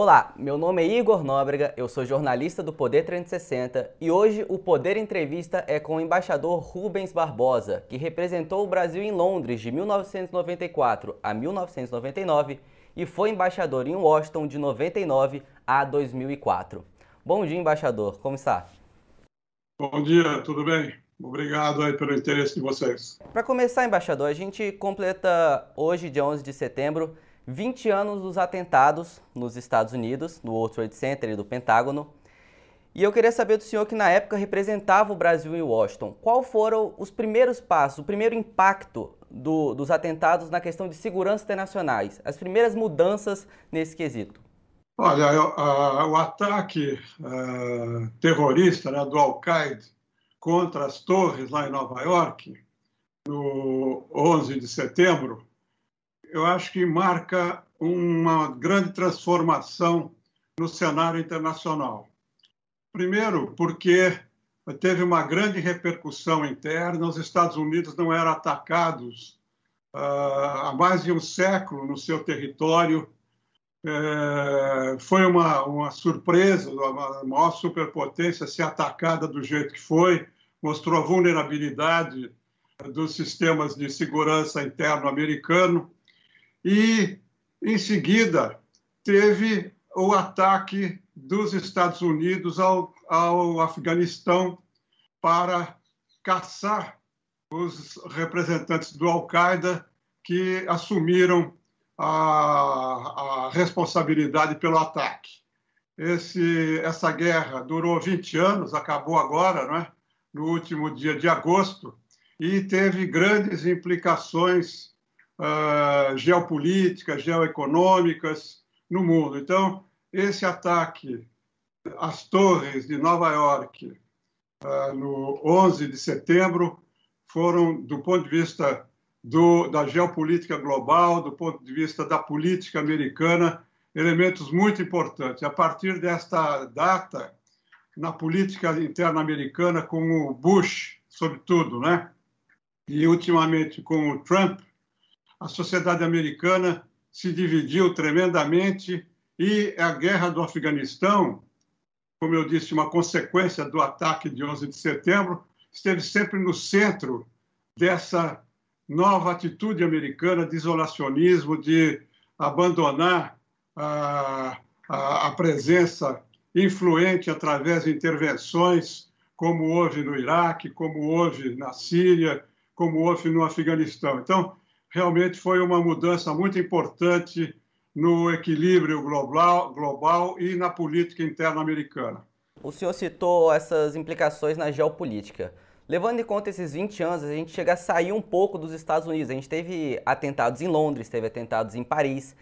Olá, meu nome é Igor Nóbrega, eu sou jornalista do Poder 360 e hoje o Poder Entrevista é com o embaixador Rubens Barbosa, que representou o Brasil em Londres de 1994 a 1999 e foi embaixador em Washington de 99 a 2004. Bom dia, embaixador, como está? Bom dia, tudo bem? Obrigado aí pelo interesse de vocês. Para começar, embaixador, a gente completa hoje, dia 11 de setembro, 20 anos dos atentados nos Estados Unidos, no World Trade Center e do Pentágono. E eu queria saber do senhor que na época representava o Brasil em Washington. Qual foram os primeiros passos, o primeiro impacto do, dos atentados na questão de segurança internacionais, as primeiras mudanças nesse quesito? Olha, o ataque uh, terrorista né, do Al-Qaeda contra as torres lá em Nova York, no 11 de setembro, eu acho que marca uma grande transformação no cenário internacional. Primeiro, porque teve uma grande repercussão interna, os Estados Unidos não eram atacados uh, há mais de um século no seu território. É, foi uma, uma surpresa, a maior superpotência ser atacada do jeito que foi, mostrou a vulnerabilidade dos sistemas de segurança interno americano e, em seguida, teve o ataque dos Estados Unidos ao, ao Afeganistão para caçar os representantes do Al-Qaeda que assumiram a, a, responsabilidade pelo ataque. Esse, essa guerra durou 20 anos, acabou agora, é? no último dia de agosto, e teve grandes implicações uh, geopolíticas, geoeconômicas no mundo. Então, esse ataque às torres de Nova York uh, no 11 de setembro foram, do ponto de vista do, da geopolítica global, do ponto de vista da política americana, elementos muito importantes. A partir desta data, na política interna americana, com o Bush, sobretudo, né? e ultimamente com o Trump, a sociedade americana se dividiu tremendamente e a guerra do Afeganistão, como eu disse, uma consequência do ataque de 11 de setembro, esteve sempre no centro dessa nova atitude americana de isolacionismo, de abandonar a, a, a presença influente através de intervenções, como houve no Iraque, como houve na Síria, como houve no Afeganistão. Então, realmente foi uma mudança muito importante no equilíbrio global, global e na política interna americana. O senhor citou essas implicações na geopolítica. Levando em conta esses 20 anos, a gente chega a sair um pouco dos Estados Unidos. A gente teve atentados em Londres, teve atentados em Paris.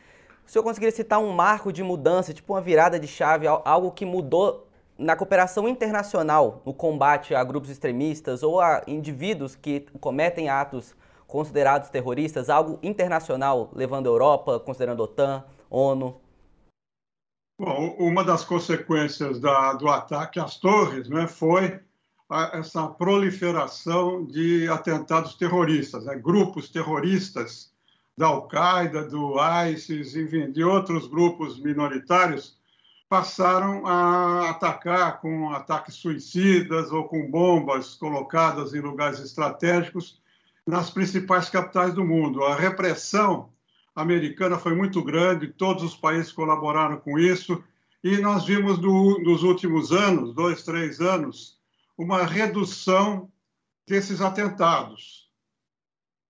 O senhor conseguiria citar um marco de mudança, tipo uma virada de chave, algo que mudou na cooperação internacional no combate a grupos extremistas ou a indivíduos que cometem atos considerados terroristas, algo internacional, levando a Europa, considerando a OTAN, ONU? Bom, uma das consequências da, do ataque às torres né, foi a, essa proliferação de atentados terroristas, né, grupos terroristas da Al-Qaeda, do ISIS, enfim, de outros grupos minoritários, passaram a atacar com ataques suicidas ou com bombas colocadas em lugares estratégicos nas principais capitais do mundo. A repressão americana foi muito grande, todos os países colaboraram com isso, e nós vimos no, nos últimos anos, dois, três anos, uma redução desses atentados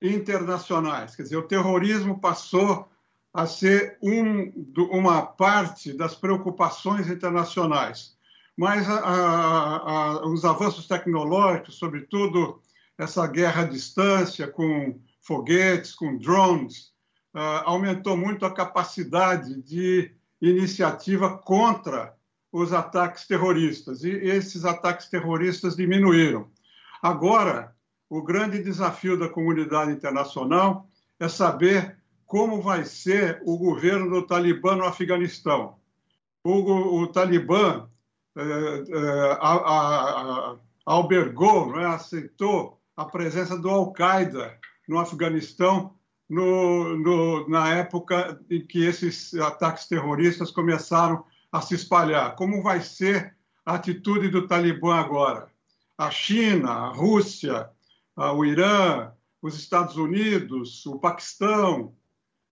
internacionais. Quer dizer, o terrorismo passou a ser um, uma parte das preocupações internacionais. Mas a, a, a, os avanços tecnológicos, sobretudo essa guerra à distância com foguetes, com drones, uh, aumentou muito a capacidade de iniciativa contra os ataques terroristas. E esses ataques terroristas diminuíram. Agora, o grande desafio da comunidade internacional é saber como vai ser o governo do Talibã no Afeganistão. O, o Talibã eh, eh, a, a, a, albergou, né, aceitou a presença do Al-Qaeda no Afeganistão no, no, na época em que esses ataques terroristas começaram a se espalhar. Como vai ser a atitude do Talibã agora? A China, a Rússia, o Irã, os Estados Unidos, o Paquistão,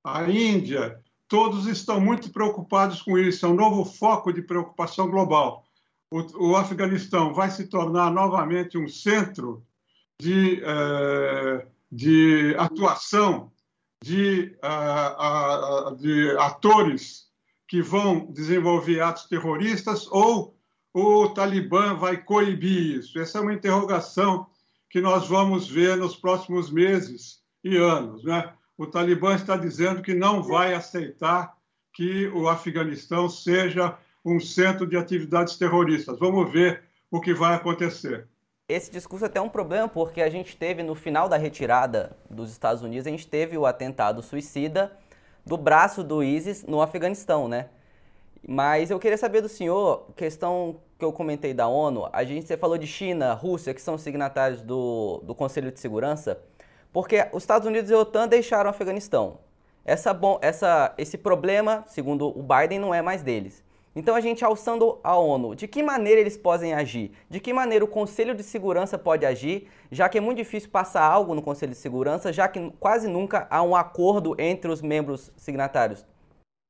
a Índia, todos estão muito preocupados com isso. É um novo foco de preocupação global. O, o Afeganistão vai se tornar novamente um centro de, eh, de atuação de, uh, de atores que vão desenvolver atos terroristas ou o Talibã vai coibir isso? Essa é uma interrogação que nós vamos ver nos próximos meses e anos. Né? O Talibã está dizendo que não vai aceitar que o Afeganistão seja um centro de atividades terroristas. Vamos ver o que vai acontecer esse discurso é até um problema, porque a gente teve no final da retirada dos Estados Unidos, a gente teve o atentado suicida do braço do ISIS no Afeganistão, né? Mas eu queria saber do senhor, questão que eu comentei da ONU, a gente você falou de China, Rússia, que são signatários do, do Conselho de Segurança, porque os Estados Unidos e a OTAN deixaram o Afeganistão. Essa, essa, esse problema, segundo o Biden, não é mais deles. Então a gente alçando a ONU, de que maneira eles podem agir? De que maneira o Conselho de Segurança pode agir, já que é muito difícil passar algo no Conselho de Segurança, já que quase nunca há um acordo entre os membros signatários?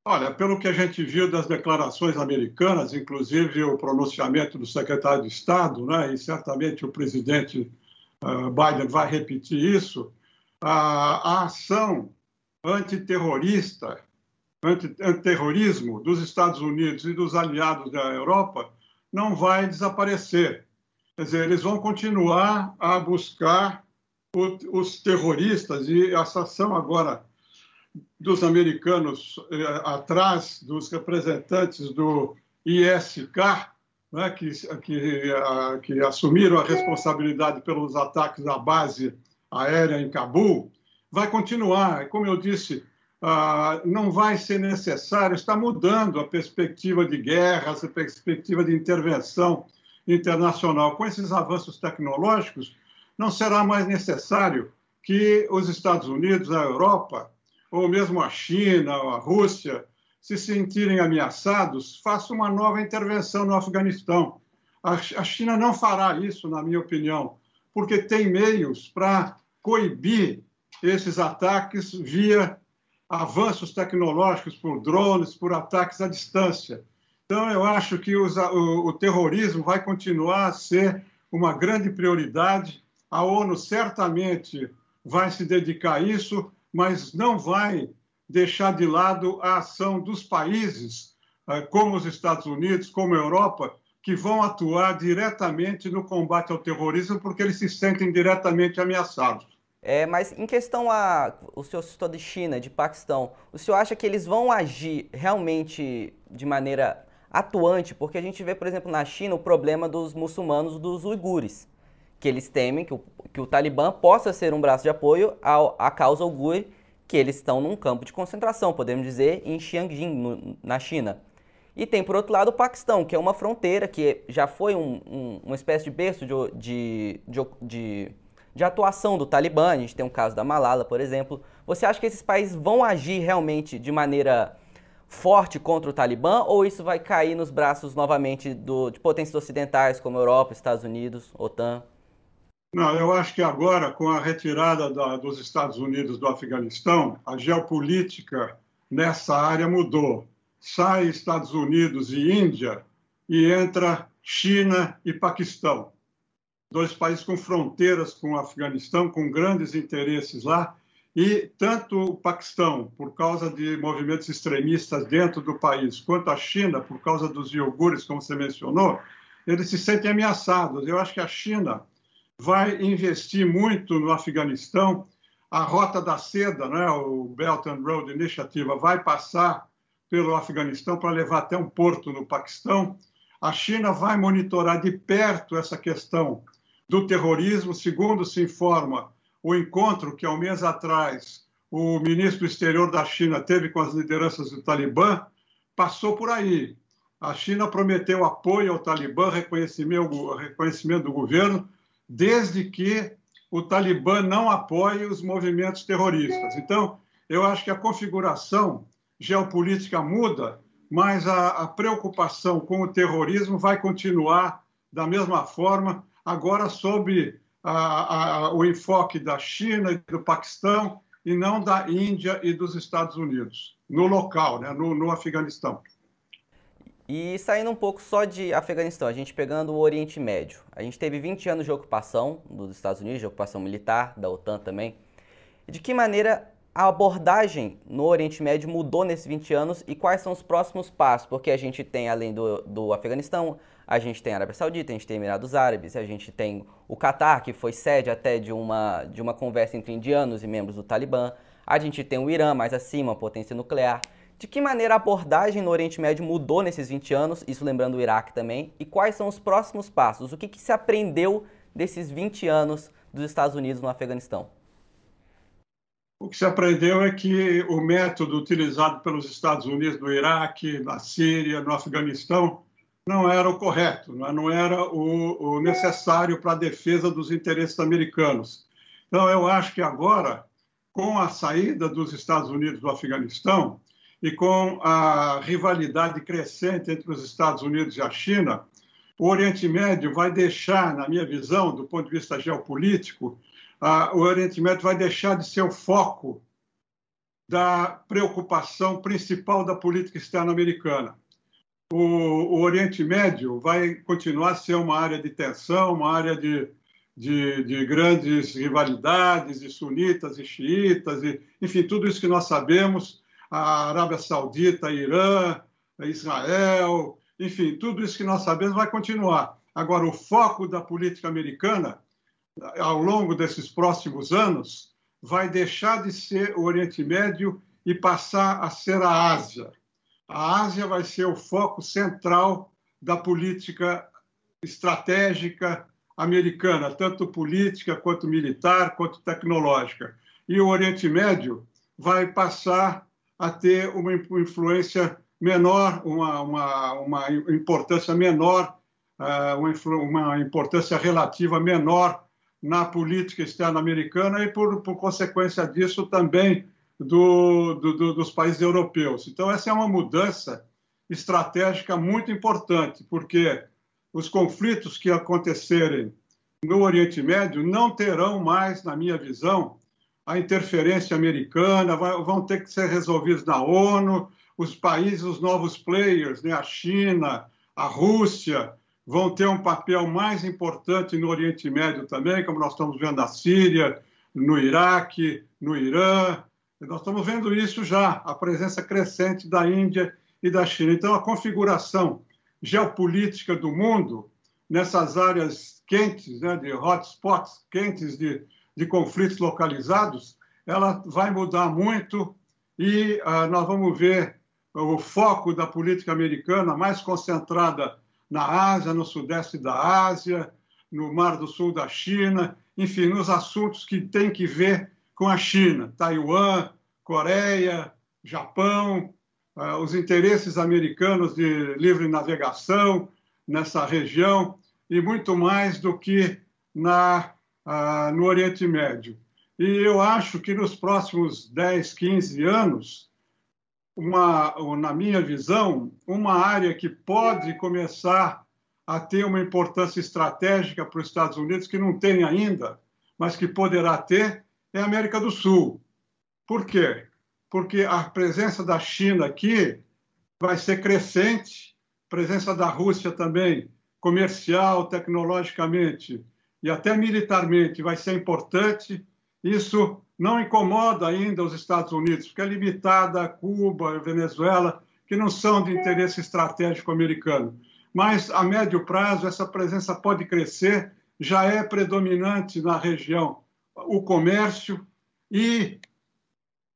Olha, pelo que a gente viu das declarações americanas, inclusive o pronunciamento do secretário de Estado, né, e certamente o presidente uh, Biden vai repetir isso, a, a ação antiterrorista antiterrorismo dos Estados Unidos e dos aliados da Europa não vai desaparecer. Quer dizer, eles vão continuar a buscar os terroristas e essa ação agora dos americanos eh, atrás dos representantes do ISK, né, que, que, a, que assumiram a responsabilidade pelos ataques à base aérea em Cabul, vai continuar. Como eu disse, ah, não vai ser necessário, está mudando a perspectiva de guerra, a perspectiva de intervenção internacional. Com esses avanços tecnológicos, não será mais necessário que os Estados Unidos, a Europa, ou mesmo a China, a Rússia, se sentirem ameaçados, façam uma nova intervenção no Afeganistão. A China não fará isso, na minha opinião, porque tem meios para coibir esses ataques via avanços tecnológicos por drones, por ataques à distância. Então, eu acho que os, o, o terrorismo vai continuar a ser uma grande prioridade. A ONU certamente vai se dedicar a isso, mas não vai deixar de lado a ação dos países, eh, como os Estados Unidos, como a Europa, que vão atuar diretamente no combate ao terrorismo, porque eles se sentem diretamente ameaçados. É, mas em questão a. O senhor citou de China, de Paquistão, o senhor acha que eles vão agir realmente de maneira atuante? Porque a gente vê, por exemplo, na China o problema dos muçulmanos, dos uigures, que eles temem que o, que o Talibã possa ser um braço de apoio ao, à causa uigur, que eles estão num campo de concentração, podemos dizer, em Xiangjin, no, na China. E tem, por outro lado, o Paquistão, que é uma fronteira que já foi um, um, uma espécie de berço de, de, de, de de atuação do Talibã, a gente tem um caso da Malala, por exemplo. Você acha que esses países vão agir realmente de maneira forte contra o Talibã ou isso vai cair nos braços novamente do, de potências ocidentais como Europa, Estados Unidos, OTAN? Não, eu acho que agora, com a retirada da, dos Estados Unidos do Afeganistão, a geopolítica nessa área mudou. Sai Estados Unidos e Índia e entra China e Paquistão dois países com fronteiras com o Afeganistão, com grandes interesses lá, e tanto o Paquistão, por causa de movimentos extremistas dentro do país, quanto a China, por causa dos iogures, como você mencionou, eles se sentem ameaçados. Eu acho que a China vai investir muito no Afeganistão. A Rota da Seda, né, o Belt and Road Initiative, vai passar pelo Afeganistão para levar até um porto no Paquistão. A China vai monitorar de perto essa questão do terrorismo. Segundo se informa, o encontro que há um mês atrás o ministro do exterior da China teve com as lideranças do Talibã passou por aí. A China prometeu apoio ao Talibã, reconhecimento, reconhecimento do governo, desde que o Talibã não apoie os movimentos terroristas. Então, eu acho que a configuração geopolítica muda, mas a, a preocupação com o terrorismo vai continuar da mesma forma, agora sob a, a, o enfoque da China e do Paquistão e não da Índia e dos Estados Unidos, no local, né, no, no Afeganistão. E saindo um pouco só de Afeganistão, a gente pegando o Oriente Médio. A gente teve 20 anos de ocupação dos Estados Unidos, de ocupação militar, da OTAN também. De que maneira a abordagem no Oriente Médio mudou nesses 20 anos e quais são os próximos passos? Porque a gente tem, além do, do Afeganistão, a gente tem a Arábia Saudita, a gente tem Emirados Árabes, a gente tem o Catar, que foi sede até de uma, de uma conversa entre indianos e membros do Talibã. A gente tem o Irã mais acima, potência nuclear. De que maneira a abordagem no Oriente Médio mudou nesses 20 anos, isso lembrando o Iraque também, e quais são os próximos passos? O que, que se aprendeu desses 20 anos dos Estados Unidos no Afeganistão? O que se aprendeu é que o método utilizado pelos Estados Unidos no Iraque, na Síria, no Afeganistão, não era o correto, não era o, necessário para a defesa dos interesses americanos. Então, eu acho que agora, com a saída dos Estados Unidos do Afeganistão, e com a rivalidade crescente entre os Estados Unidos e a China, o Oriente Médio vai deixar, na minha visão, do ponto de vista geopolítico, o Oriente Médio vai deixar de ser o foco da preocupação principal da política externa americana. O, o, Oriente Médio vai continuar a ser uma área de tensão, uma área de, de, de grandes rivalidades, de sunitas e xiitas, e, enfim, tudo isso que nós sabemos a Arábia Saudita, Irã, Israel, enfim, tudo isso que nós sabemos vai continuar. Agora, o foco da política americana, ao longo desses próximos anos, vai deixar de ser o Oriente Médio e passar a ser a Ásia. A Ásia vai ser o foco central da política estratégica americana, tanto política quanto militar, quanto tecnológica. E o Oriente Médio vai passar a ter uma influência menor, uma, uma, uma importância menor, uh, uma importância relativa menor na política externa americana e, por, por consequência disso, também do, do, dos países europeus. Então, essa é uma mudança estratégica muito importante, porque os conflitos que acontecerem no Oriente Médio não terão mais, na minha visão, a interferência americana, vai, vão ter que ser resolvidos na ONU, os países, os novos players, né, a China, a Rússia, vão ter um papel mais importante no Oriente Médio também, como nós estamos vendo na Síria, no Iraque, no Irã. Nós estamos vendo isso já, a presença crescente da Índia e da China. Então, a configuração geopolítica do mundo nessas áreas quentes, né, de hotspots quentes de, de conflitos localizados, ela vai mudar muito e uh, nós vamos ver o foco da política americana mais concentrada na Ásia, no sudeste da Ásia, no Mar do Sul da China, enfim, nos assuntos que têm que ver com a China, Taiwan, Coreia, Japão, uh, os interesses americanos de livre navegação nessa região e muito mais do que na ah, no Oriente Médio. E eu acho que nos próximos 10, 15 anos, uma, na minha visão, uma área que pode começar a ter uma importância estratégica para os Estados Unidos, que não tem ainda, mas que poderá ter, é a América do Sul. Por quê? Porque a presença da China aqui vai ser crescente, presença da Rússia também, comercial, tecnologicamente, e até militarmente vai ser importante. Isso não incomoda ainda os Estados Unidos, porque é limitada a Cuba, a Venezuela, que não são de interesse estratégico americano. Mas a médio prazo essa presença pode crescer, já é predominante na região o comércio e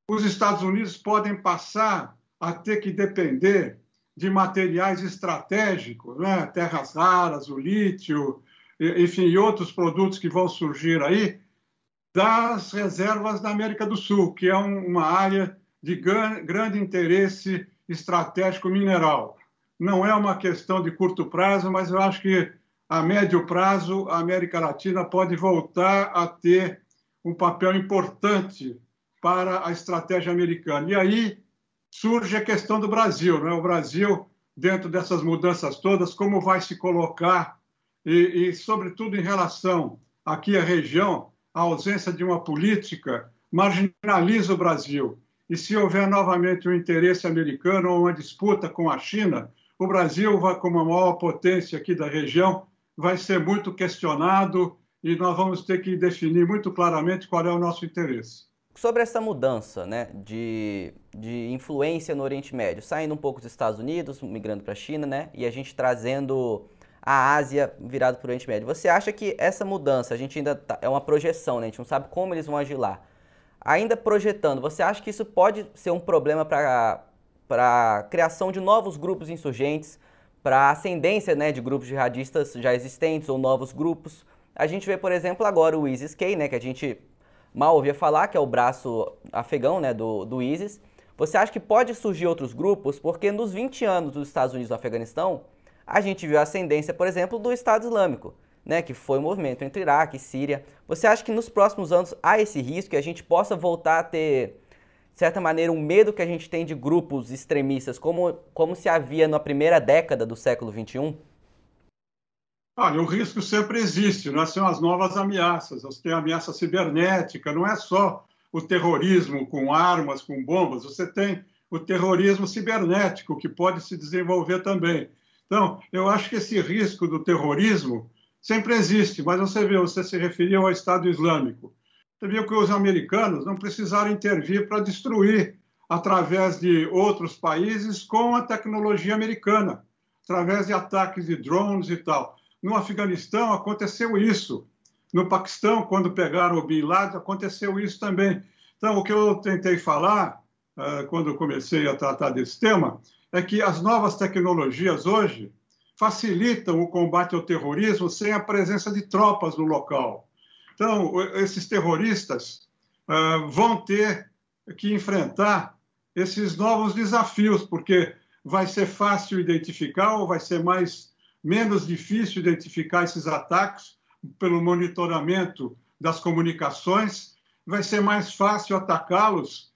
os Estados Unidos podem passar a ter que depender de materiais estratégicos, né? terras raras, o lítio, enfim, e outros produtos que vão surgir aí, das reservas da América do Sul, que é uma área de grande interesse estratégico mineral. Não é uma questão de curto prazo, mas eu acho que a médio prazo a América Latina pode voltar a ter um papel importante para a estratégia americana. E aí surge a questão do Brasil, né? O Brasil dentro dessas mudanças todas, como vai se colocar e, e sobretudo em relação aqui à região, a ausência de uma política marginaliza o Brasil. E se houver novamente um interesse americano ou uma disputa com a China, o Brasil, como a maior potência aqui da região, vai ser muito questionado e nós vamos ter que definir muito claramente qual é o nosso interesse. Sobre essa mudança né, de, de influência no Oriente Médio, saindo um pouco dos Estados Unidos, migrando para a China, né, e a gente trazendo a Ásia virado para o Oriente Médio. Você acha que essa mudança, a gente ainda tá, é uma projeção, né, a gente não sabe como eles vão agir lá. Ainda projetando, você acha que isso pode ser um problema para a criação de novos grupos insurgentes, para a ascendência né, de grupos jihadistas já existentes ou novos grupos? A gente vê, por exemplo, agora o ISIS-K, né, que a gente mal ouvia falar, que é o braço afegão né, do, do ISIS. Você acha que pode surgir outros grupos? Porque nos 20 anos dos Estados Unidos no Afeganistão, a gente viu a ascendência, por exemplo, do Estado Islâmico né, que foi um movimento entre Iraque e Síria. Você acha que nos próximos anos há esse risco que a gente possa voltar a ter, de certa maneira, um medo que a gente tem de grupos extremistas, como, como se havia na primeira década do século XXI? Olha, o risco sempre existe, né? são as novas ameaças. Você tem a ameaça cibernética, não é só o terrorismo com armas, com bombas, você tem o terrorismo cibernético, que pode se desenvolver também. Então, eu acho que esse risco do terrorismo sempre existe, mas você vê, você se referiu ao Estado Islâmico. Você viu que os americanos não precisaram intervir para destruir através de outros países com a tecnologia americana, através de ataques de drones e tal. No Afeganistão aconteceu isso. No Paquistão, quando pegaram o Bin Laden, aconteceu isso também. Então, o que eu tentei falar, uh, quando comecei a tratar desse tema, é que as novas tecnologias hoje facilitam o combate ao terrorismo sem a presença de tropas no local. Então, esses terroristas uh, vão ter que enfrentar esses novos desafios, porque vai ser fácil identificar ou vai ser mais menos difícil identificar esses ataques pelo monitoramento das comunicações, vai ser mais fácil atacá-los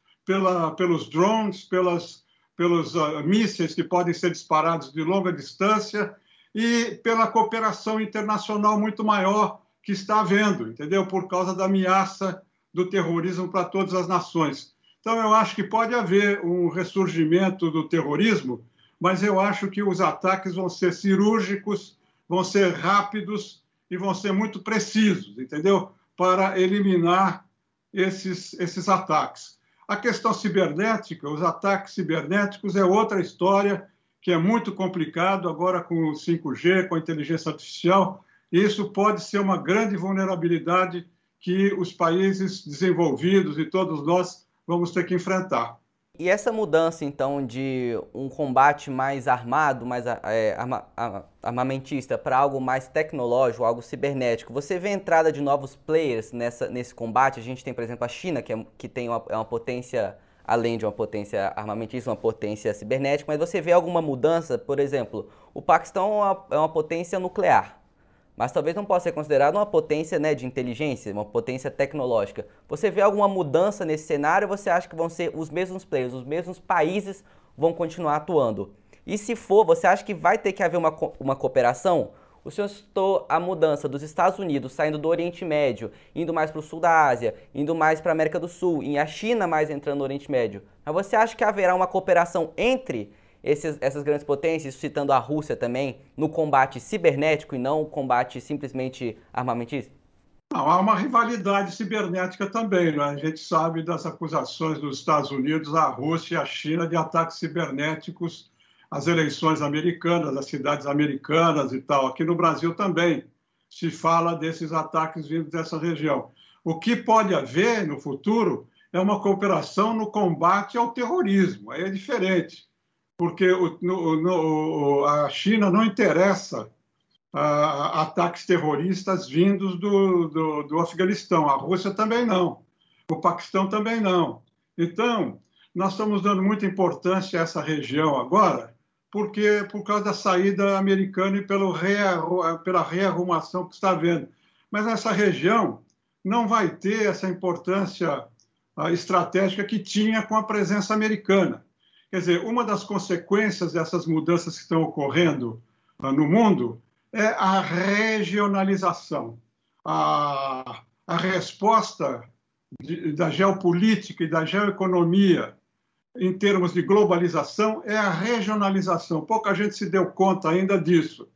pelos drones, pelas pelos uh, mísseis que podem ser disparados de longa distância e pela cooperação internacional muito maior que está havendo, entendeu? Por causa da ameaça do terrorismo para todas as nações. Então, eu acho que pode haver um ressurgimento do terrorismo, mas eu acho que os ataques vão ser cirúrgicos, vão ser rápidos e vão ser muito precisos, entendeu? Para eliminar esses, esses ataques. A questão cibernética, os ataques cibernéticos é outra história que é muito complicado agora com o 5G, com a inteligência artificial. Isso pode ser uma grande vulnerabilidade que os países desenvolvidos e todos nós vamos ter que enfrentar. E essa mudança, então, de um combate mais armado, mais é, arma, armamentista, para algo mais tecnológico, algo cibernético, você vê a entrada de novos players nessa, nesse combate? A gente tem, por exemplo, a China, que, é, que tem uma, é uma potência, além de uma potência armamentista, uma potência cibernética, mas você vê alguma mudança? Por exemplo, o Paquistão é uma, é uma potência nuclear mas talvez não possa ser considerado uma potência né, de inteligência, uma potência tecnológica. Você vê alguma mudança nesse cenário você acha que vão ser os mesmos players, os mesmos países vão continuar atuando? E se for, você acha que vai ter que haver uma, uma cooperação? O senhor citou a mudança dos Estados Unidos saindo do Oriente Médio, indo mais para o sul da Ásia, indo mais para a América do Sul, e a China mais entrando no Oriente Médio. Mas você acha que haverá uma cooperação entre esses, essas grandes potências, citando a Rússia também, no combate cibernético e não combate simplesmente armamentista? Não, há uma rivalidade cibernética também. Né? A gente sabe das acusações dos Estados Unidos, a Rússia e a China de ataques cibernéticos às eleições americanas, às cidades americanas e tal. Aqui no Brasil também se fala desses ataques vindos dessa região. O que pode haver no futuro é uma cooperação no combate ao terrorismo. Aí é diferente porque o, no, a China não interessa ataques terroristas vindos do, do, do Afeganistão, a Rússia também não, o Paquistão também não. Então, nós estamos dando muita importância a essa região agora, porque por causa da saída americana e pelo pela rearrumação que está havendo. Mas essa região não vai ter essa importância estratégica que tinha com a presença americana. Quer dizer, uma das consequências dessas mudanças que estão ocorrendo no mundo é a regionalização. A, a resposta de, da geopolítica e da geoeconomia em termos de globalização é a regionalização. Pouca gente se deu conta ainda disso.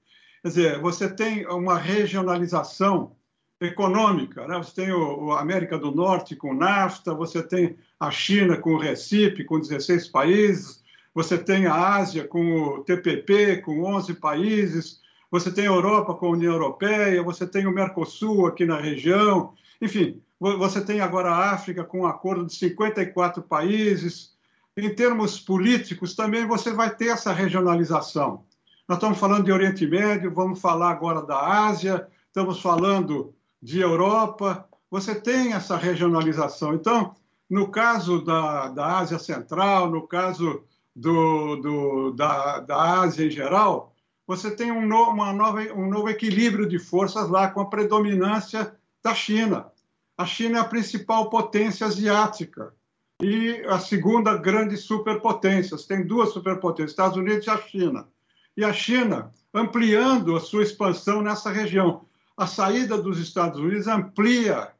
Quer dizer, você tem uma regionalização econômica, né? você tem o, a América do Norte com NAFTA, você tem a China com o Recipe, com 16 países, você tem a Ásia com o TPP, com 11 países, você tem a Europa com a União Europeia, você tem o Mercosul aqui na região, enfim, você tem agora a África com um acordo de 54 países. Em termos políticos, também você vai ter essa regionalização. Nós estamos falando de Oriente Médio, vamos falar agora da Ásia, estamos falando de Europa. Você tem essa regionalização. Então, no caso da, da Ásia Central, no caso do, do, da, da Ásia em geral, você tem um, no, uma nova, um novo equilíbrio de forças lá com a predominância da China. A China é a principal potência asiática e a segunda grande superpotência. Tem duas superpotências, Estados Unidos e a China. E a China ampliando a sua expansão nessa região. A saída dos Estados Unidos amplia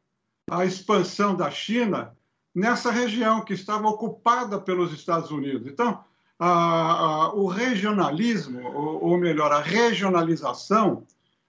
a expansão da China nessa região que estava ocupada pelos Estados Unidos. Então, a, a, o regionalismo, ou, ou, melhor, a regionalização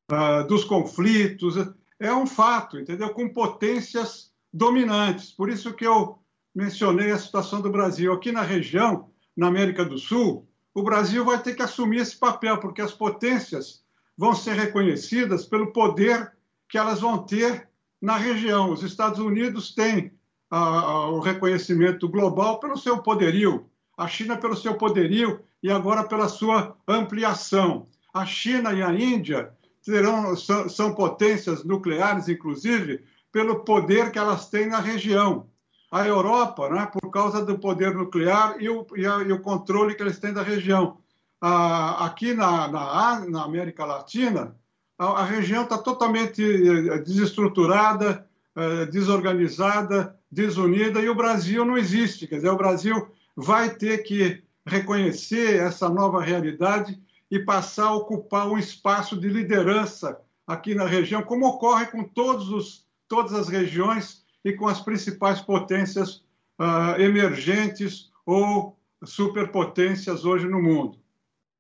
a, dos conflitos é um fato, entendeu? Com potências dominantes. Por isso que eu mencionei a situação do Brasil. Aqui na região, na América do Sul, o Brasil vai ter que assumir esse papel, porque as potências vão ser reconhecidas pelo poder que elas vão ter na região. Os Estados Unidos têm o reconhecimento global pelo seu poderio, a China pelo seu poderio e agora pela sua ampliação. A China e a Índia terão, são, são potências nucleares, inclusive, pelo poder que elas têm na região. A Europa, né, por causa do poder nuclear e o, e, a, e o controle que eles têm da região. Ah, aqui na, na, na, América Latina, a, a região está totalmente eh, desestruturada, eh, desorganizada, desunida, e o Brasil não existe. Quer dizer, o Brasil vai ter que reconhecer essa nova realidade e passar a ocupar um espaço de liderança aqui na região, como ocorre com todos os, todas as regiões e com as principais potências uh, emergentes ou superpotências hoje no mundo.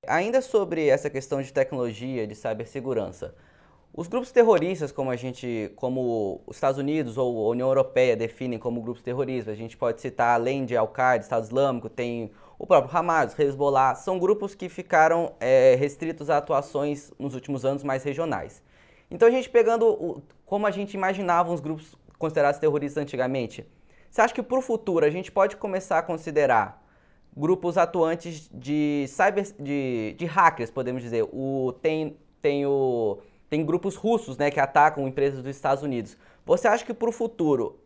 Ainda sobre essa questão de tecnologia, de cibersegurança, os grupos terroristas, como a gente, como os Estados Unidos ou a União Europeia definem como grupos terroristas, a gente pode citar além de Al-Qaeda, Estado Islâmico, tem o próprio Hamas, Hezbollah, são grupos que ficaram é, restritos a atuações nos últimos anos mais regionais. Então a gente pegando o, como a gente imaginava os grupos considerados terroristas antigamente, você acha que para o futuro a gente pode começar a considerar grupos atuantes de cyber, de, de hackers, podemos dizer? O, tem, tem o tem grupos russos né, que atacam empresas dos Estados Unidos. Você acha que para o futuro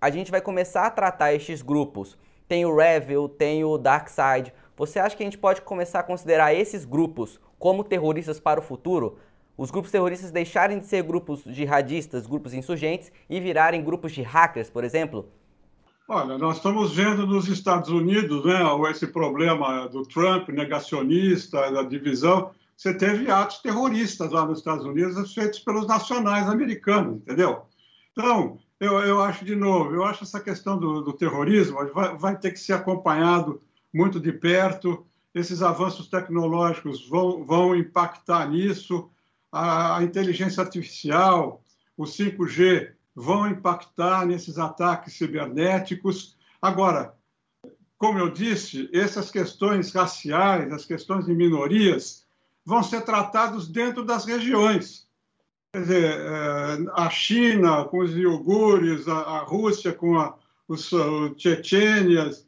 a gente vai começar a tratar estes grupos? Tem o Revil, tem o Darkseid. Você acha que a gente pode começar a considerar esses grupos como terroristas para o futuro? Os grupos terroristas deixarem de ser grupos jihadistas, grupos insurgentes e virarem grupos de hackers, por exemplo? Olha, nós estamos vendo nos Estados Unidos né, esse problema do Trump, negacionista, da divisão você teve atos terroristas lá nos Estados Unidos feitos pelos nacionais americanos, entendeu? Então, eu, eu acho, de novo, eu acho essa questão do, do terrorismo vai, vai, ter que ser acompanhado muito de perto. Esses avanços tecnológicos vão, vão impactar nisso. A, a inteligência artificial, o 5G vão impactar nesses ataques cibernéticos. Agora, como eu disse, essas questões raciais, as questões de minorias, vão ser tratados dentro das regiões. Quer dizer, é, a China com os iogures, a, Rússia com a, os Chechênias,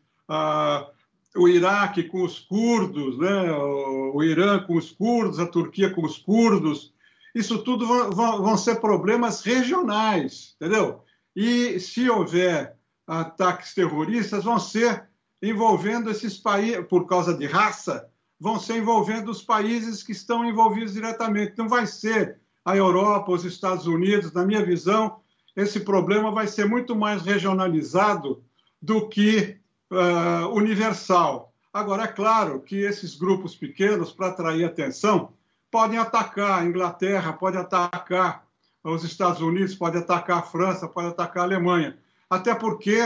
o Iraque com os curdos, né? o, Irã com os curdos, a Turquia com os curdos. Isso tudo vão, vão ser problemas regionais, entendeu? E se houver ataques terroristas, vão ser envolvendo esses países, por causa de raça, vão ser envolvendo os países que estão envolvidos diretamente. Não vai ser a Europa, os Estados Unidos. Na minha visão, esse problema vai ser muito mais regionalizado do que uh, universal. Agora, é claro que esses grupos pequenos, para atrair atenção, podem atacar a Inglaterra, pode atacar os Estados Unidos, pode atacar a França, pode atacar a Alemanha. Até porque,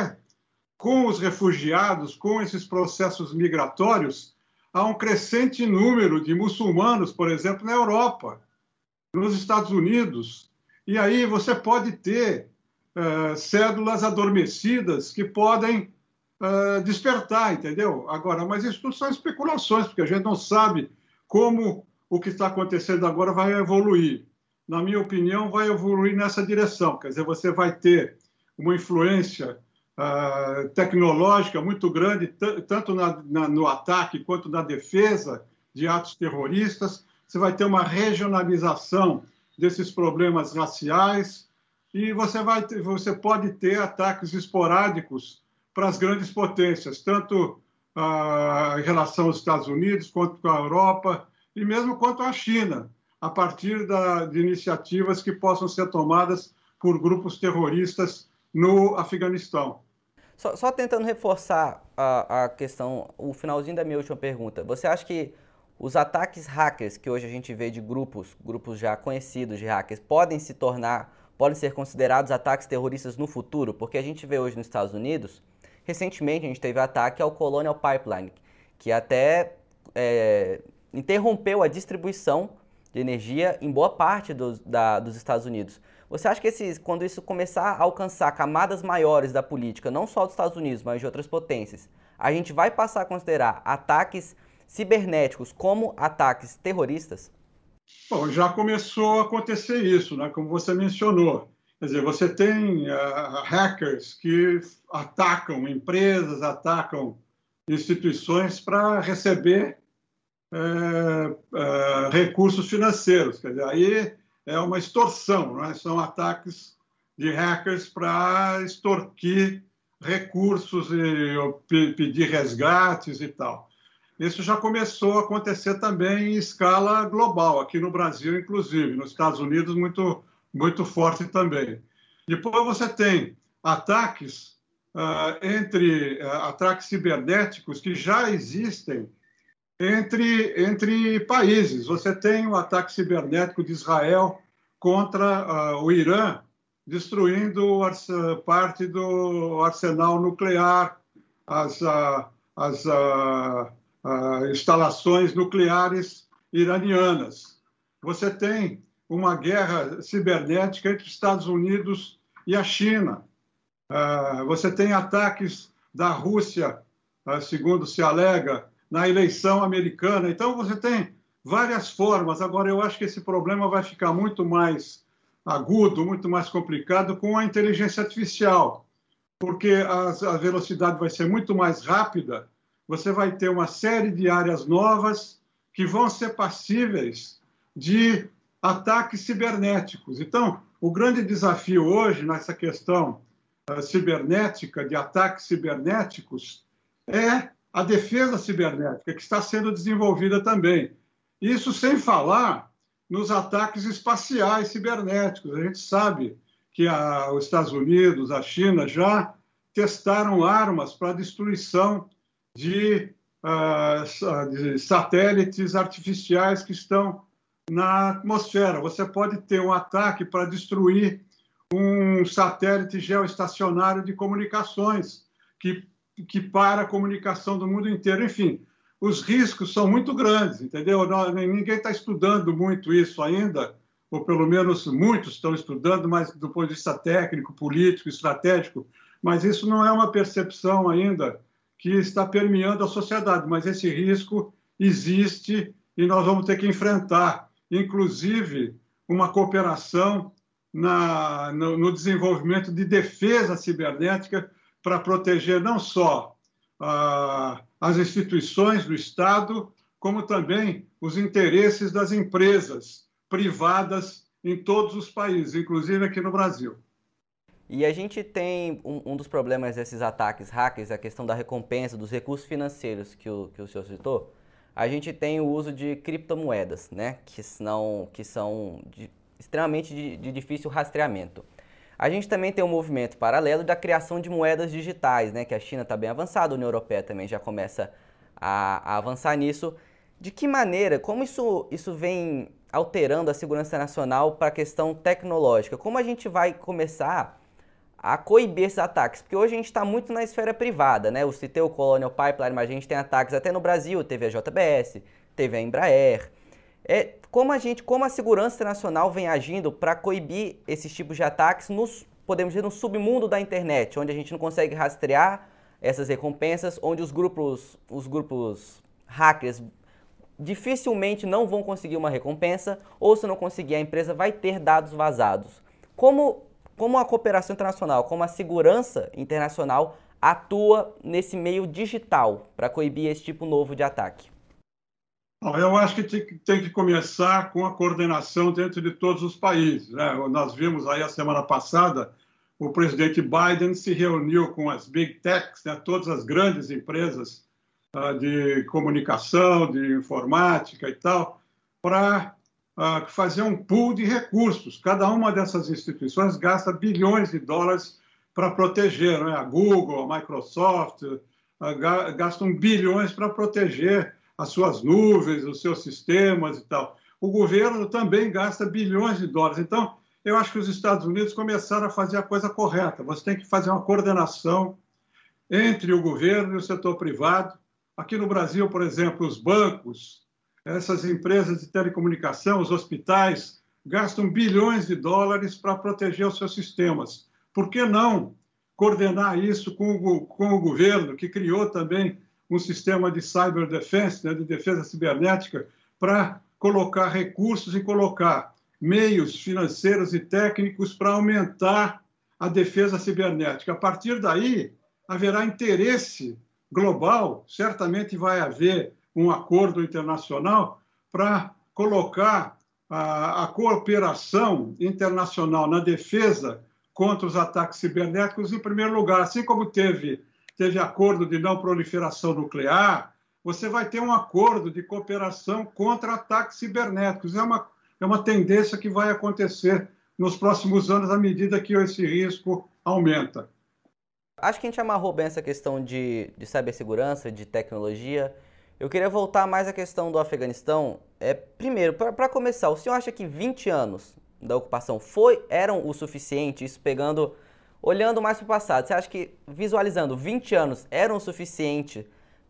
com os refugiados, com esses processos migratórios, há um crescente número de muçulmanos, por exemplo, na Europa, nos Estados Unidos. E aí você pode ter uh, cédulas adormecidas que podem uh, despertar, entendeu? Agora, mas isso tudo são especulações, porque a gente não sabe como o que está acontecendo agora vai evoluir. Na minha opinião, vai evoluir nessa direção. Quer dizer, você vai ter uma influência uh, tecnológica muito grande, tanto na, na, no ataque quanto na defesa de atos terroristas. Você vai ter uma regionalização desses problemas raciais e você, vai ter, você pode ter ataques esporádicos para as grandes potências, tanto uh, em relação aos Estados Unidos quanto com a Europa e mesmo quanto à China, a partir da, de iniciativas que possam ser tomadas por grupos terroristas no Afeganistão. Só, só tentando reforçar a, a, questão, o finalzinho da minha última pergunta. Você acha que os ataques hackers que hoje a gente vê de grupos, grupos já conhecidos de hackers, podem se tornar, podem ser considerados ataques terroristas no futuro? Porque a gente vê hoje nos Estados Unidos, recentemente a gente teve ataque ao Colonial Pipeline, que até é, interrompeu a distribuição de energia em boa parte dos, da, dos Estados Unidos. Você acha que quando isso começar a alcançar camadas maiores da política, não só dos Estados Unidos, mas de outras potências, a gente vai passar a considerar ataques cibernéticos como ataques terroristas? Bom, já começou a acontecer isso, né? como você mencionou. Quer dizer, você tem uh, hackers que atacam empresas, atacam instituições para receber é, recursos financeiros. Quer dizer, aí é uma extorsão, né? são ataques de hackers para extorquir recursos e pedir resgates e tal. Isso já começou a acontecer também em escala global, aqui no Brasil, inclusive, nos Estados Unidos, muito, muito forte também. Depois você tem ataques uh, entre uh, ataques cibernéticos que já existem entre, entre países. Você tem o ataque cibernético de Israel contra uh, o Irã, destruindo parte do arsenal nuclear, as, uh, as uh, instalações nucleares iranianas. Você tem uma guerra cibernética entre Estados Unidos e a China. você tem ataques da Rússia, segundo se alega, na eleição americana. Então, você tem várias formas. Agora, eu acho que esse problema vai ficar muito mais agudo, muito mais complicado com a inteligência artificial, porque a, velocidade vai ser muito mais rápida. Você vai ter uma série de áreas novas que vão ser passíveis de ataques cibernéticos. Então, o grande desafio hoje nessa questão uh, cibernética, de ataques cibernéticos, é a defesa cibernética, que está sendo desenvolvida também. Isso sem falar nos ataques espaciais cibernéticos. A gente sabe que a, os Estados Unidos, a China já testaram armas para destruição de, uh, de satélites artificiais que estão na atmosfera. Você pode ter um ataque para destruir um satélite geoestacionário de comunicações que que para a comunicação do mundo inteiro. Enfim, os riscos são muito grandes, entendeu? Ninguém está estudando muito isso ainda, ou pelo menos muitos estão estudando, mas do ponto de vista técnico, político, estratégico, mas isso não é uma percepção ainda que está permeando a sociedade, mas esse risco existe e nós vamos ter que enfrentar, inclusive uma cooperação na, no, no desenvolvimento de defesa cibernética para proteger não só ah, as instituições do Estado, como também os interesses das empresas privadas em todos os países, inclusive aqui no Brasil. E a gente tem um, um, dos problemas desses ataques hackers, a questão da recompensa, dos recursos financeiros que o, que o senhor citou. A gente tem o uso de criptomoedas, né, que, são, que são de, extremamente de, de difícil rastreamento. A gente também tem um movimento paralelo da criação de moedas digitais, né, que a China está bem avançada, a União Europeia também já começa a, a, avançar nisso. De que maneira, como isso, isso vem alterando a segurança nacional para a questão tecnológica? Como a gente vai começar a coibir esses ataques? Porque hoje a gente está muito na esfera privada, né? Eu citei o Colonial Pipeline, mas a gente tem ataques até no Brasil, teve a JBS, teve a Embraer. É, como a gente, como a segurança nacional vem agindo para coibir esses tipos de ataques nos, podemos dizer, no submundo da internet, onde a gente não consegue rastrear essas recompensas, onde os grupos, os grupos hackers dificilmente não vão conseguir uma recompensa, ou se não conseguir, a empresa vai ter dados vazados. Como, como a cooperação internacional, como a segurança internacional atua nesse meio digital para coibir esse tipo novo de ataque? Eu acho que tem que começar com a coordenação dentro de todos os países. Né? Nós vimos aí a semana passada o presidente Biden se reuniu com as big techs, né? todas as grandes empresas uh, de comunicação, de informática e tal, para uh, fazer um pool de recursos. Cada uma dessas instituições gasta bilhões de dólares para proteger. Né? A Google, a Microsoft uh, gastam bilhões para proteger as suas nuvens, os seus sistemas e tal. O governo também gasta bilhões de dólares. Então, eu acho que os Estados Unidos começaram a fazer a coisa correta. Você tem que fazer uma coordenação entre o governo e o setor privado. Aqui no Brasil, por exemplo, os bancos, essas empresas de telecomunicação, os hospitais, gastam bilhões de dólares para proteger os seus sistemas. Por que não coordenar isso com o, com o governo, que criou também um sistema de cyber defense, né, de defesa cibernética, para colocar recursos e colocar meios financeiros e técnicos para aumentar a defesa cibernética. A partir daí, haverá interesse global, certamente vai haver um acordo internacional para colocar a, a, cooperação internacional na defesa contra os ataques cibernéticos em primeiro lugar, assim como teve teve acordo de não proliferação nuclear, você vai ter um acordo de cooperação contra ataques cibernéticos. É uma, é uma tendência que vai acontecer nos próximos anos à medida que esse risco aumenta. Acho que a gente amarrou bem essa questão de, de cibersegurança, de tecnologia. Eu queria voltar mais à questão do Afeganistão. É, primeiro, para começar, o senhor acha que 20 anos da ocupação foi, eram o suficiente, isso pegando Olhando mais para o passado, você acha que visualizando 20 anos eram suficiente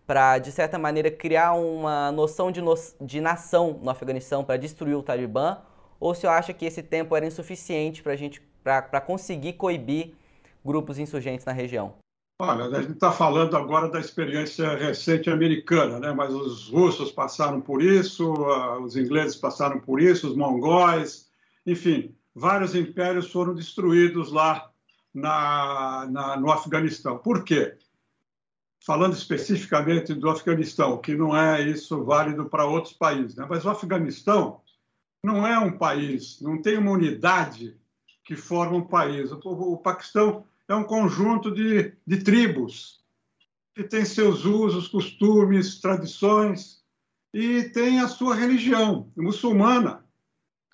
para, de certa maneira, criar uma noção de, no... de nação no Afeganistão para destruir o Talibã? Ou você acha que esse tempo era insuficiente para gente para conseguir coibir grupos insurgentes na região? Olha, a gente está falando agora da experiência recente americana, né? mas os russos passaram por isso, os ingleses passaram por isso, os mongóis, enfim, vários impérios foram destruídos lá na, na, no Afeganistão. Por quê? Falando especificamente do Afeganistão, que não é isso válido para outros países, né? mas o Afeganistão não é um país, não tem uma unidade que forma um país. O, o Paquistão é um conjunto de, de tribos que tem seus usos, costumes, tradições e tem a sua religião muçulmana.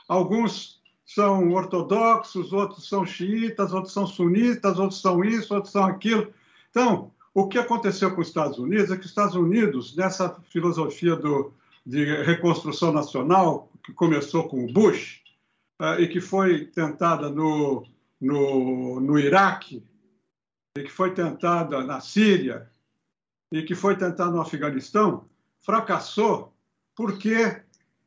Alguns são ortodoxos, outros são xiitas, outros são sunitas, outros são isso, outros são aquilo. Então, o que aconteceu com os Estados Unidos é que os Estados Unidos, nessa filosofia do, de reconstrução nacional, que começou com o Bush uh, e que foi tentada no, no, no Iraque, e que foi tentada na Síria, e que foi tentada no Afeganistão, fracassou porque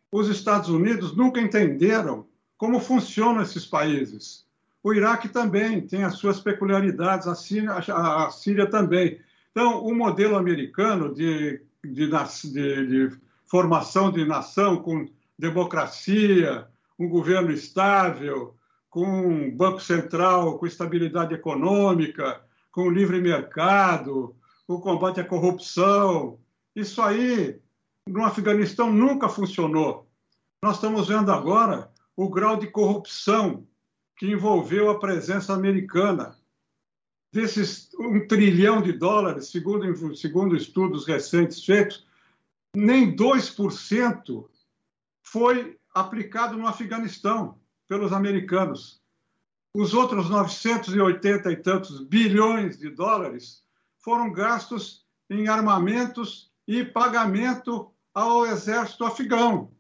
os Estados Unidos nunca entenderam como funcionam esses países. O Iraque também tem as suas peculiaridades, a Síria, a Síria também. Então, o modelo americano de, de, de, de formação de nação com democracia, um governo estável, com um banco central com estabilidade econômica, com livre mercado, com combate à corrupção. Isso aí, no Afeganistão, nunca funcionou. Nós estamos vendo agora o grau de corrupção que envolveu a presença americana. Desses um trilhão de dólares, segundo, segundo estudos recentes feitos, nem 2% foi aplicado no Afeganistão pelos americanos. os outros 980 e tantos bilhões de dólares foram gastos em armamentos e pagamento ao exército afegão,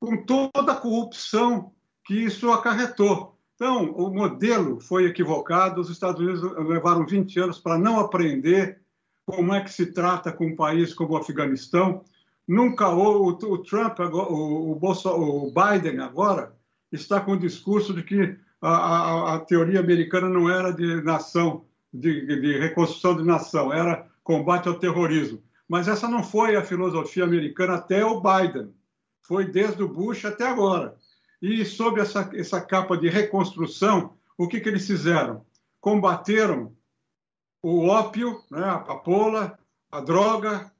com toda a corrupção que isso acarretou. Então, o modelo foi equivocado, os Estados Unidos levaram 20 anos para não aprender como é que se trata com um país como o Afeganistão. Nunca o, o Trump, o, o, o, Biden agora, está com o discurso de que a, a, a teoria americana não era de nação, de, de reconstrução de nação, era combate ao terrorismo. Mas essa não foi a filosofia americana até o Biden. Foi desde o Bush até agora. E sob essa, essa capa de reconstrução, o que, que eles fizeram? Combateram o ópio, né, a papoula, a droga,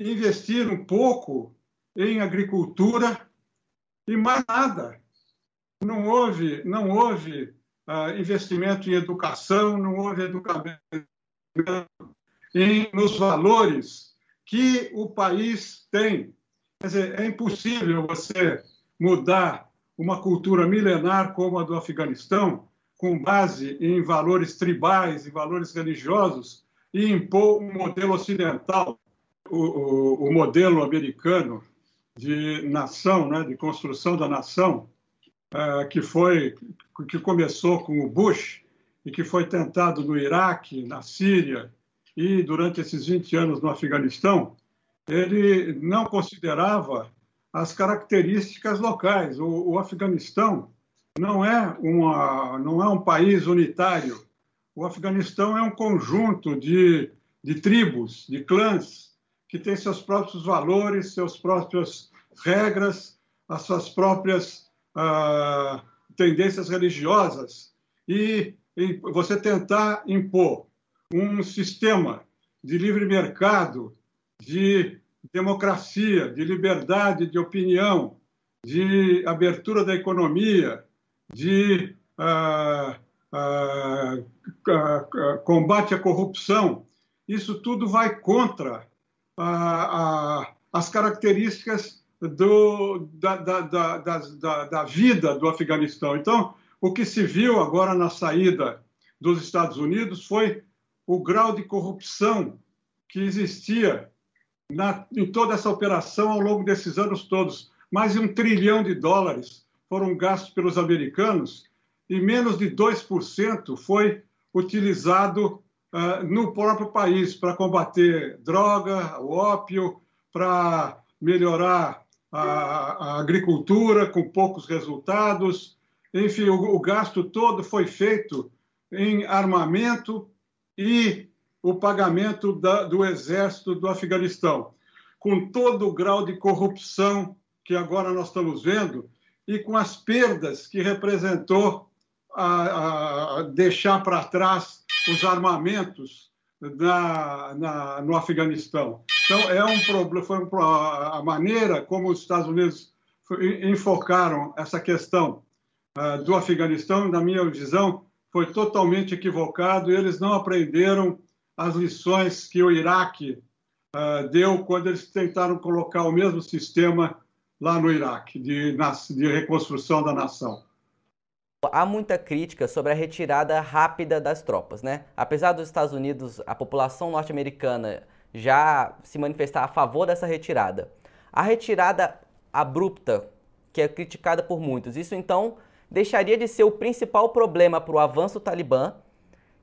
investiram um pouco em agricultura e mais nada. Não houve, não houve uh, investimento em educação, não houve educação em, nos valores que o país tem. Quer dizer, é impossível você mudar uma cultura milenar como a do Afeganistão, com base em valores tribais e valores religiosos, e impor um modelo ocidental, o, o, o modelo americano de nação, né, de construção da nação, uh, que foi que começou com o Bush e que foi tentado no Iraque, na Síria e durante esses 20 anos no Afeganistão, ele não considerava as características locais. O, o Afeganistão não é, uma, não é um país unitário. O Afeganistão é um conjunto de, de tribos, de clãs, que têm seus próprios valores, suas próprias regras, as suas próprias ah, tendências religiosas. E, e você tentar impor um sistema de livre mercado, de democracia, de liberdade de opinião, de abertura da economia, de uh, uh, uh, combate à corrupção, isso tudo vai contra as características do, da, da, da, da, vida do Afeganistão. Então, o que se viu agora na saída dos Estados Unidos foi o grau de corrupção que existia na, em toda essa operação ao longo desses anos todos. Mais de um trilhão de dólares foram gastos pelos americanos e menos de 2% foi utilizado uh, no próprio país para combater droga, o ópio, para melhorar a, a, agricultura com poucos resultados. Enfim, o, o gasto todo foi feito em armamento e o pagamento da, do exército do Afeganistão. Com todo o grau de corrupção que agora nós estamos vendo e com as perdas que representou a, a deixar para trás os armamentos na, na, no Afeganistão. Então, é um problema, foi um, a maneira como os Estados Unidos enfocaram essa questão uh, do Afeganistão, na minha visão, foi totalmente equivocado. Eles não aprenderam as lições que o Iraque uh, deu quando eles tentaram colocar o mesmo sistema lá no Iraque, de, de reconstrução da nação. Há muita crítica sobre a retirada rápida das tropas, né? Apesar dos Estados Unidos, a população norte-americana já se manifestar a favor dessa retirada. A retirada abrupta, que é criticada por muitos, isso então deixaria de ser o principal problema para o avanço talibã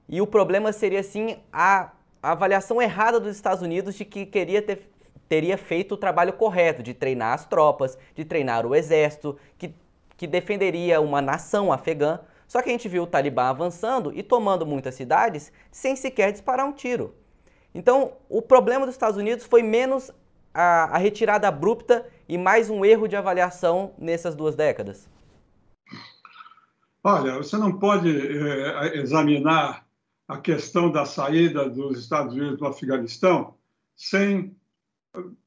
e o problema seria sim a, avaliação errada dos Estados Unidos de que queria ter, teria feito o trabalho correto de treinar as tropas, de treinar o exército, que, que defenderia uma nação afegã. Só que a gente viu o Talibã avançando e tomando muitas cidades sem sequer disparar um tiro. Então, o problema dos Estados Unidos foi menos a, a retirada abrupta e mais um erro de avaliação nessas duas décadas. Olha, você não pode é, examinar a questão da saída dos Estados Unidos do Afeganistão sem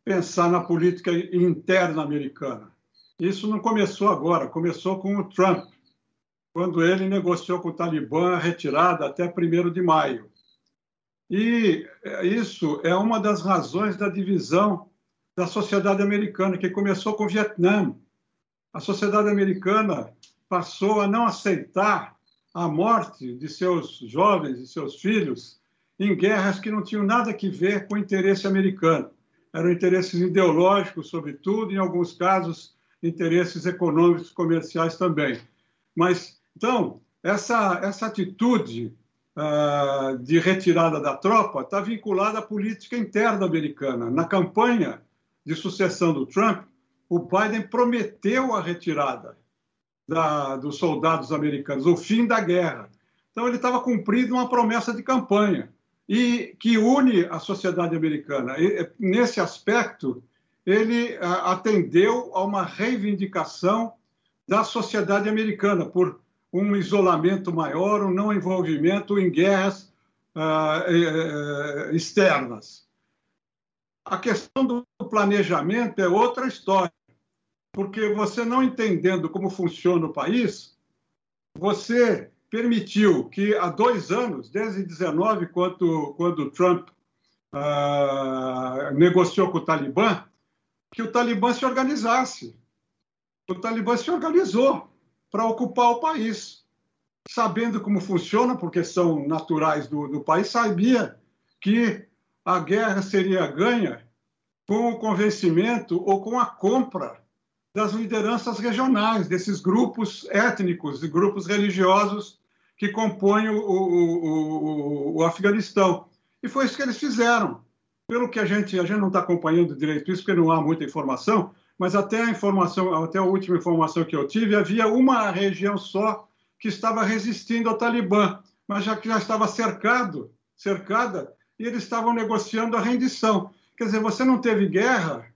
pensar na política interna americana. Isso não começou agora, começou com o Trump, quando ele negociou com o Talibã a retirada até 1 de maio. E isso é uma das razões da divisão da sociedade americana, que começou com o Vietnã. A sociedade americana passou a não aceitar a morte de seus jovens e seus filhos em guerras que não tinham nada a ver com o interesse americano. Eram interesses ideológicos, sobretudo, em alguns casos, interesses econômicos comerciais também. Mas, então, essa, essa atitude uh, de retirada da tropa está vinculada à política interna americana. Na campanha de sucessão do Trump, o Biden prometeu a retirada da, dos soldados americanos, o fim da guerra. Então, ele estava cumprindo uma promessa de campanha e que une a sociedade americana. E, nesse aspecto, ele a, atendeu a uma reivindicação da sociedade americana por um isolamento maior, um não envolvimento em guerras uh, externas. A questão do planejamento é outra história porque você não entendendo como funciona o país, você permitiu que há dois anos, desde 19, quando, quando Trump uh, negociou com o Talibã, que o Talibã se organizasse. O Talibã se organizou para ocupar o país, sabendo como funciona, porque são naturais do, do país, sabia que a guerra seria ganha com o convencimento ou com a compra das lideranças regionais, desses grupos étnicos e grupos religiosos que compõem o, o, o, o, Afeganistão. E foi isso que eles fizeram. Pelo que a gente, a gente não está acompanhando direito isso, porque não há muita informação, mas até a informação, até a última informação que eu tive, havia uma região só que estava resistindo ao Talibã, mas já que já estava cercado, cercada, e eles estavam negociando a rendição. Quer dizer, você não teve guerra,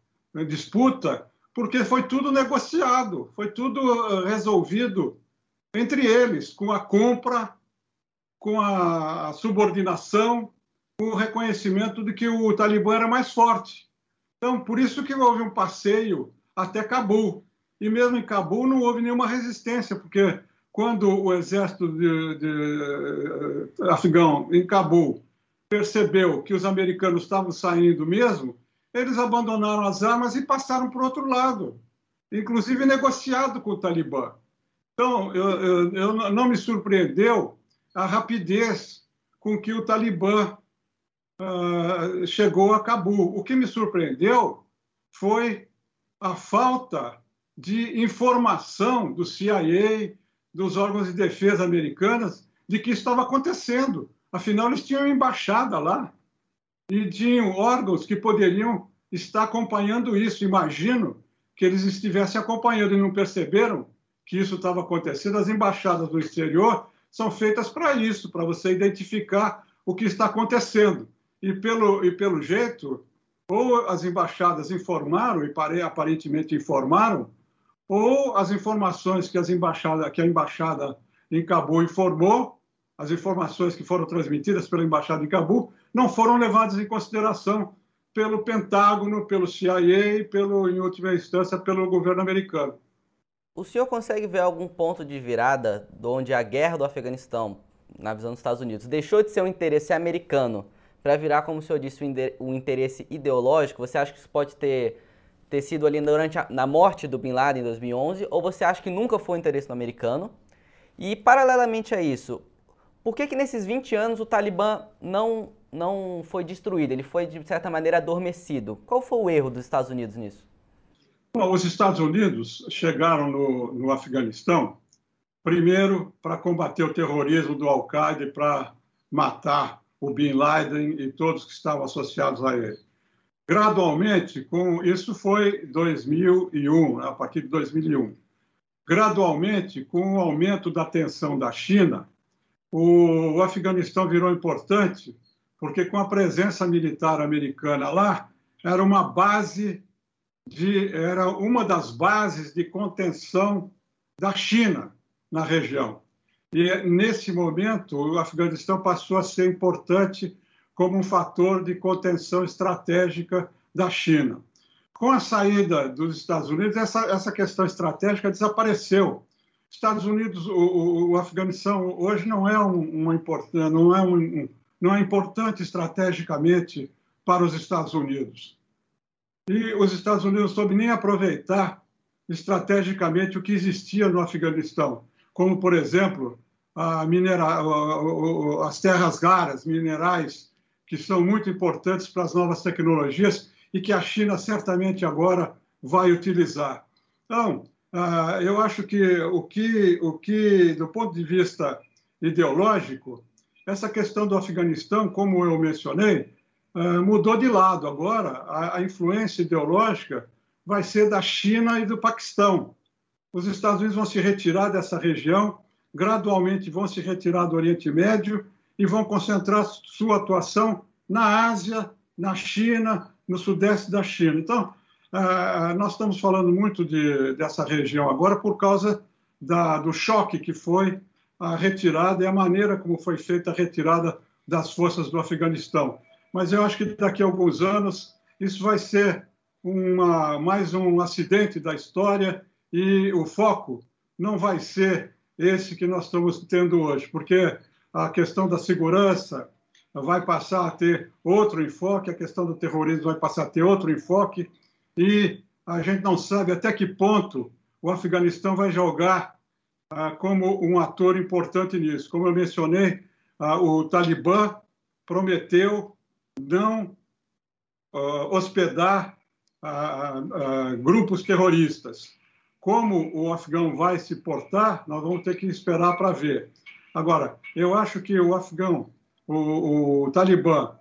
disputa, porque foi tudo negociado, foi tudo eh, resolvido entre eles, com a compra, com a subordinação, com o reconhecimento de que o Talibã era mais forte. Então, por isso que houve um passeio até Cabul. E mesmo em Cabul não houve nenhuma resistência, porque quando o exército de, de, de, afegão em Cabul percebeu que os americanos estavam saindo mesmo, eles abandonaram as armas e passaram para o outro lado, inclusive negociado com o Talibã. Então, eu, eu, eu não me surpreendeu a rapidez com que o Talibã uh, chegou a Cabul. O que me surpreendeu foi a falta de informação do CIA, dos órgãos de defesa americanas, de que estava acontecendo. Afinal, eles tinham embaixada lá e tinham órgãos que poderiam estar acompanhando isso. Imagino que eles estivessem acompanhando e não perceberam que isso estava acontecendo. As embaixadas do exterior são feitas para isso, para você identificar o que está acontecendo. E pelo, e pelo jeito, ou as embaixadas informaram, e aparentemente informaram, ou as informações que, as embaixada, que a embaixada em Cabul informou, as informações que foram transmitidas pela embaixada em Cabul, não foram levadas em consideração pelo Pentágono, pelo CIA e, pelo, em última instância, pelo governo americano. O senhor consegue ver algum ponto de virada onde a guerra do Afeganistão, na visão dos Estados Unidos, deixou de ser um interesse americano para virar, como o senhor disse, um interesse ideológico? Você acha que isso pode ter, ter sido ali durante a, na morte do Bin Laden em 2011? Ou você acha que nunca foi um interesse americano? E, paralelamente a isso, por que, que nesses 20 anos o Talibã não, não foi destruído? Ele foi, de certa maneira, adormecido. Qual foi o erro dos Estados Unidos nisso? Bom, os Estados Unidos chegaram no, no Afeganistão, primeiro, para combater o terrorismo do Al-Qaeda e para matar o Bin Laden e todos que estavam associados a ele. Gradualmente, com isso foi 2001, a partir de 2001. Gradualmente, com o aumento da tensão da China, o Afeganistão virou importante porque com a presença militar americana lá era uma base de era uma das bases de contenção da China na região. E nesse momento o Afeganistão passou a ser importante como um fator de contenção estratégica da China. Com a saída dos Estados Unidos, essa, essa questão estratégica desapareceu. Estados Unidos, o, o Afeganistão hoje não é um, uma não é um, não é importante estrategicamente para os Estados Unidos. E os Estados Unidos soube nem aproveitar estrategicamente o que existia no Afeganistão, como por exemplo minera, as terras raras, minerais, que são muito importantes para as novas tecnologias e que a China certamente agora vai utilizar. Então, ah, eu acho que o que, o que, do ponto de vista ideológico, essa questão do Afeganistão, como eu mencionei, ah, mudou de lado. Agora, a, influência ideológica vai ser da China e do Paquistão. Os Estados Unidos vão se retirar dessa região, gradualmente vão se retirar do Oriente Médio e vão concentrar sua atuação na Ásia, na China, no sudeste da China. Então, ah, nós estamos falando muito de, dessa região agora por causa da, do choque que foi a retirada e a maneira como foi feita a retirada das forças do Afeganistão. Mas eu acho que daqui a alguns anos isso vai ser uma, mais um acidente da história e o foco não vai ser esse que nós estamos tendo hoje, porque a questão da segurança vai passar a ter outro enfoque, a questão do terrorismo vai passar a ter outro enfoque, e a gente não sabe até que ponto o Afeganistão vai jogar como um ator importante nisso. Como eu mencionei, ah, o Talibã prometeu não ah, hospedar ah, ah, grupos terroristas. Como o afegão vai se portar, nós vamos ter que esperar para ver. Agora, eu acho que o afegão, o, o Talibã,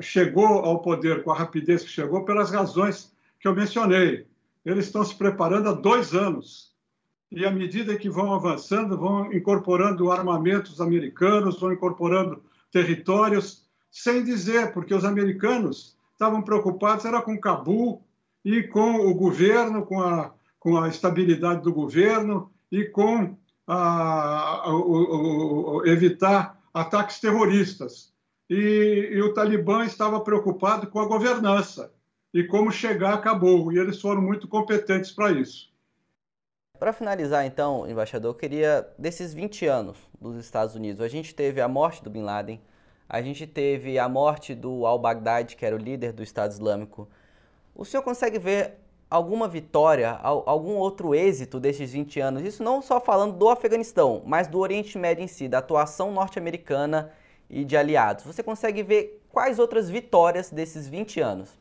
chegou ao poder com a rapidez que chegou pelas razões que eu mencionei. Eles estão se preparando há dois anos. E à medida que vão avançando, vão incorporando armamentos americanos, vão incorporando territórios, sem dizer, porque os americanos estavam preocupados era com Cabul e com o governo, com a, com a estabilidade do governo e com a, a, a, evitar ataques terroristas e, e o Talibã estava preocupado com a governança e como chegar acabou. E eles foram muito competentes para isso. Para finalizar, então, embaixador, eu queria, desses 20 anos dos Estados Unidos, a gente teve a morte do Bin Laden, a gente teve a morte do al-Baghdadi, que era o líder do Estado Islâmico. O senhor consegue ver alguma vitória, algum outro êxito desses 20 anos? Isso não só falando do Afeganistão, mas do Oriente Médio em si, da atuação norte-americana e de aliados. Você consegue ver quais outras vitórias desses 20 anos?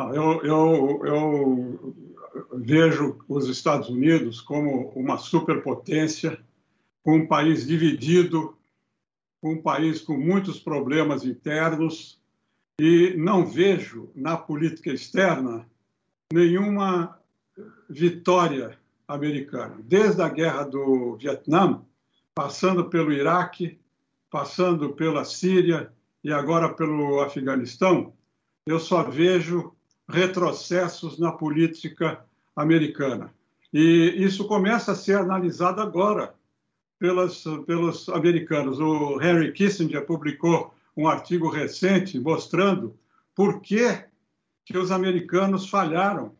Eu, eu, eu vejo os Estados Unidos como uma superpotência, um país dividido, um país com muitos problemas internos, e não vejo na política externa nenhuma vitória americana. Desde a guerra do Vietnã, passando pelo Iraque, passando pela Síria e agora pelo Afeganistão, eu só vejo retrocessos na política americana. E isso começa a ser analisado agora pelos, pelos americanos. O Henry Kissinger publicou um artigo recente mostrando por que, que os americanos falharam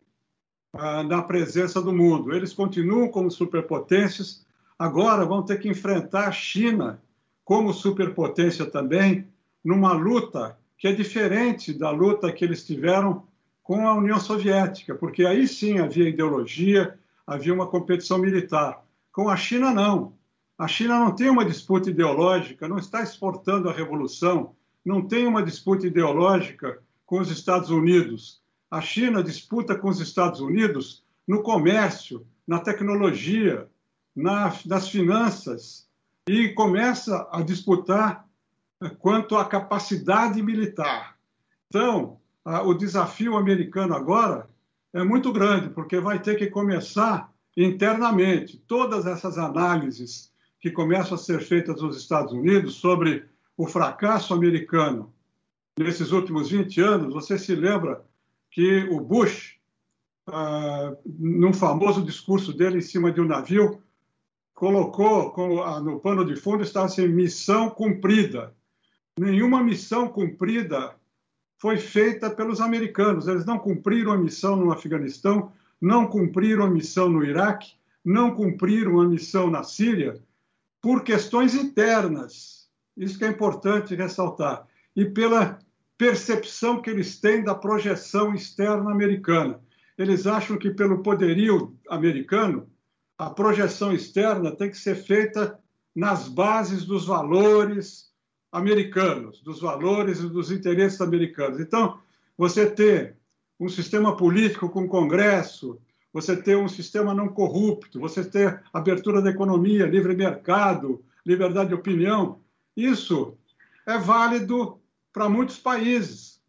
ah, na presença do mundo. Eles continuam como superpotências, agora vão ter que enfrentar a China como superpotência também, numa luta que é diferente da luta que eles tiveram com a União Soviética, porque aí sim havia ideologia, havia uma competição militar. Com a China, não. A China não tem uma disputa ideológica, não está exportando a revolução, não tem uma disputa ideológica com os Estados Unidos. A China disputa com os Estados Unidos no comércio, na tecnologia, na, nas finanças e começa a disputar quanto à capacidade militar. Então, a, o desafio americano agora é muito grande, porque vai ter que começar internamente todas essas análises que começam a ser feitas nos Estados Unidos sobre o fracasso americano nesses últimos 20 anos. Você se lembra que o Bush, ah, num famoso discurso dele em cima de um navio, colocou no pano de fundo estava assim, missão cumprida. Nenhuma missão cumprida foi feita pelos americanos. Eles não cumpriram a missão no Afeganistão, não cumpriram a missão no Iraque, não cumpriram a missão na Síria por questões internas. Isso que é importante ressaltar. E pela percepção que eles têm da projeção externa americana. Eles acham que pelo poderio americano a projeção externa tem que ser feita nas bases dos valores americanos, dos valores e dos interesses americanos. Então, você ter um sistema político com Congresso, você ter um sistema não corrupto, você ter abertura da economia, livre mercado, liberdade de opinião, isso é válido para muitos países,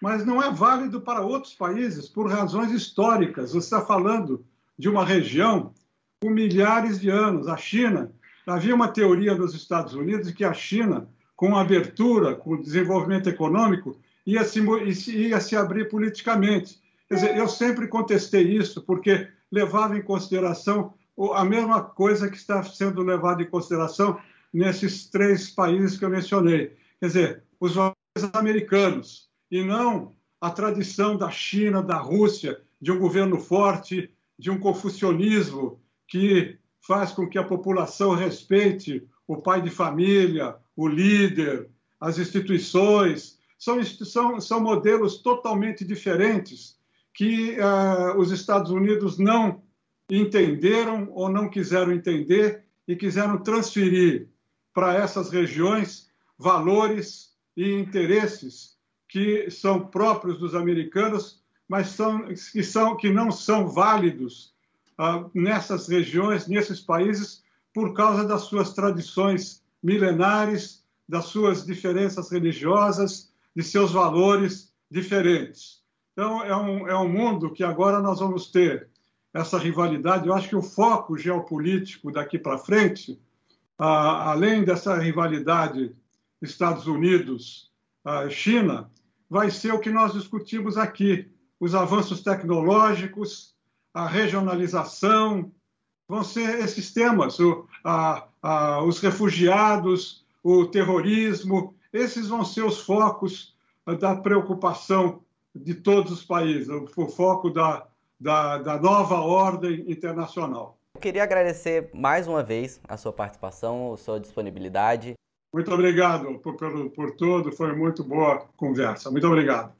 mas não é válido para outros países por razões históricas. Você está falando de uma região com milhares de anos. A China, havia uma teoria nos Estados Unidos que a China, com abertura, com desenvolvimento econômico, ia se, ia se abrir politicamente. Quer dizer, eu sempre contestei isso, porque levava em consideração a mesma coisa que está sendo levada em consideração nesses três países que eu mencionei. Quer dizer, os valores americanos, e não a tradição da China, da Rússia, de um governo forte, de um confucionismo que faz com que a população respeite o pai de família, o líder, as instituições. São, são, são modelos totalmente diferentes que uh, os Estados Unidos não entenderam ou não quiseram entender e quiseram transferir para essas regiões valores e interesses que são próprios dos americanos, mas são, que, são, que não são válidos ah, nessas regiões, nesses países, por causa das suas tradições milenares, das suas diferenças religiosas, de seus valores diferentes. Então, é um, é um mundo que agora nós vamos ter essa rivalidade. Eu acho que o foco geopolítico daqui para frente além dessa rivalidade Estados Unidos-China, vai ser o que nós discutimos aqui: os avanços tecnológicos, a regionalização, vão ser esses temas, o, a, os refugiados, o terrorismo, esses vão ser os focos da preocupação de todos os países, o, foco da, da, da nova ordem internacional. Queria agradecer mais uma vez a sua participação, a sua disponibilidade. Muito obrigado por, por, por tudo, foi muito boa conversa. Muito obrigado.